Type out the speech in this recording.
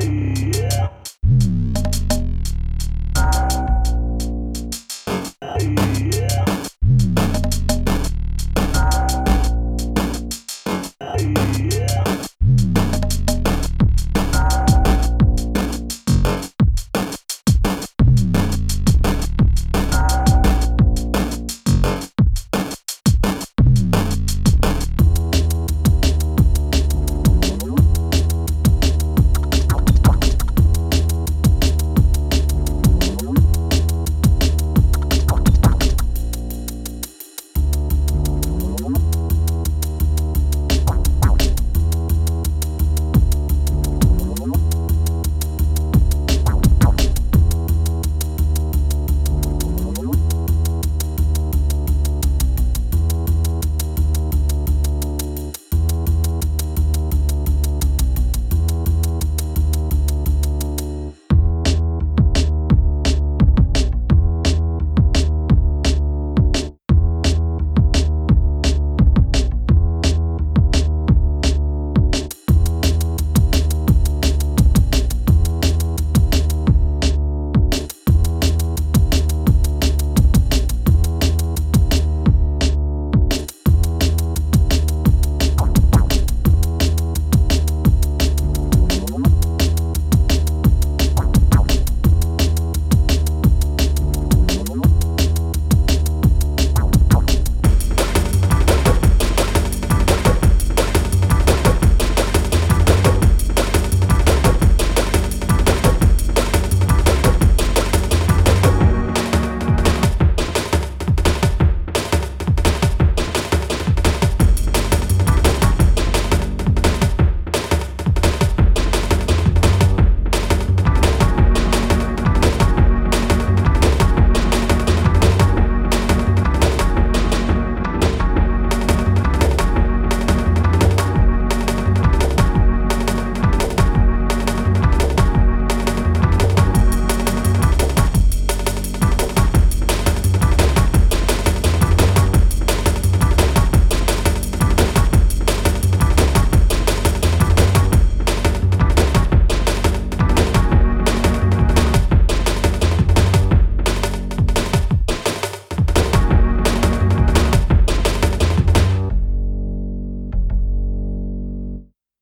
Bye.